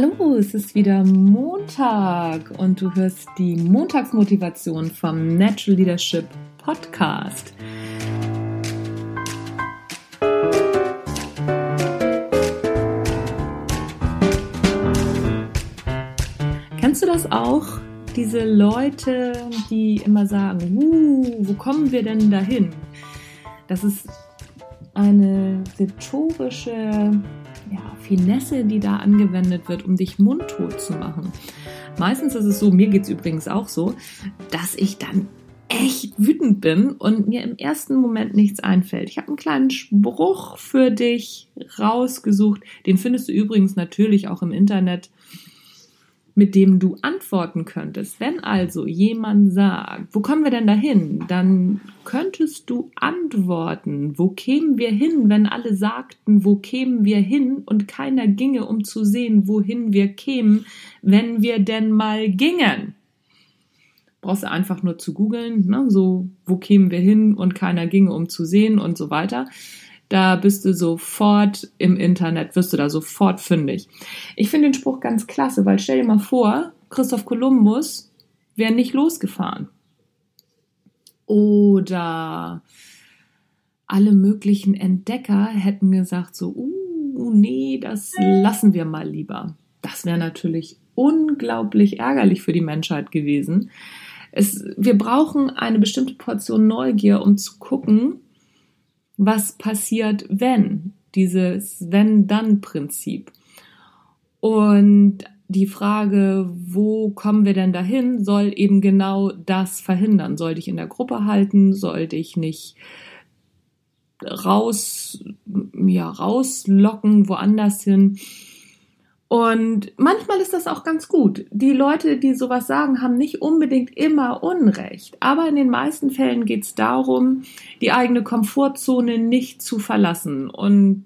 Hallo, es ist wieder Montag und du hörst die Montagsmotivation vom Natural Leadership Podcast. Kennst du das auch? Diese Leute, die immer sagen, uh, wo kommen wir denn dahin? Das ist eine rhetorische ja, Finesse, die da angewendet wird, um dich mundtot zu machen. Meistens ist es so, mir geht es übrigens auch so, dass ich dann echt wütend bin und mir im ersten Moment nichts einfällt. Ich habe einen kleinen Spruch für dich rausgesucht. Den findest du übrigens natürlich auch im Internet mit dem du antworten könntest. Wenn also jemand sagt, wo kommen wir denn dahin? Dann könntest du antworten, wo kämen wir hin, wenn alle sagten, wo kämen wir hin und keiner ginge, um zu sehen, wohin wir kämen, wenn wir denn mal gingen. Brauchst du einfach nur zu googeln, ne? so, wo kämen wir hin und keiner ginge, um zu sehen und so weiter. Da bist du sofort im Internet, wirst du da sofort fündig. Ich finde den Spruch ganz klasse, weil stell dir mal vor, Christoph Kolumbus wäre nicht losgefahren. Oder alle möglichen Entdecker hätten gesagt so, uh, nee, das lassen wir mal lieber. Das wäre natürlich unglaublich ärgerlich für die Menschheit gewesen. Es, wir brauchen eine bestimmte Portion Neugier, um zu gucken, was passiert, wenn, dieses Wenn-Dann-Prinzip. Und die Frage, wo kommen wir denn dahin, soll eben genau das verhindern. Soll dich in der Gruppe halten, soll dich nicht raus, ja, rauslocken, woanders hin. Und manchmal ist das auch ganz gut. Die Leute, die sowas sagen, haben nicht unbedingt immer Unrecht. Aber in den meisten Fällen geht es darum, die eigene Komfortzone nicht zu verlassen. Und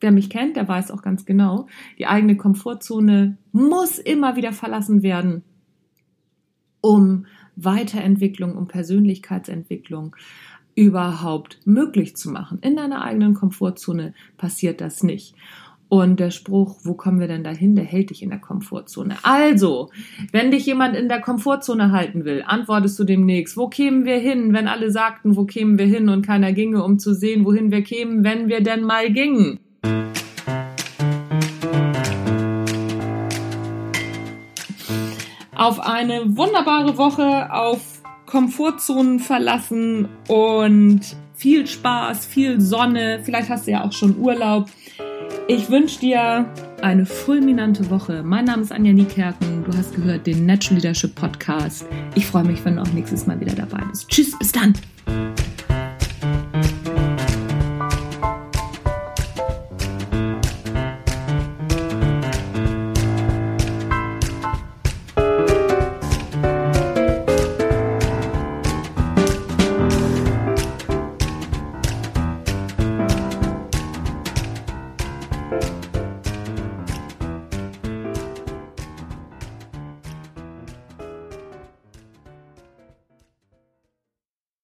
wer mich kennt, der weiß auch ganz genau, die eigene Komfortzone muss immer wieder verlassen werden, um Weiterentwicklung, um Persönlichkeitsentwicklung überhaupt möglich zu machen. In deiner eigenen Komfortzone passiert das nicht. Und der Spruch, wo kommen wir denn dahin, der hält dich in der Komfortzone. Also, wenn dich jemand in der Komfortzone halten will, antwortest du demnächst, wo kämen wir hin, wenn alle sagten, wo kämen wir hin und keiner ginge, um zu sehen, wohin wir kämen, wenn wir denn mal gingen. Auf eine wunderbare Woche, auf Komfortzonen verlassen und viel Spaß, viel Sonne. Vielleicht hast du ja auch schon Urlaub. Ich wünsche dir eine fulminante Woche. Mein Name ist Anja Niekerken. Du hast gehört den Natural Leadership Podcast. Ich freue mich, wenn du auch nächstes Mal wieder dabei bist. Tschüss, bis dann.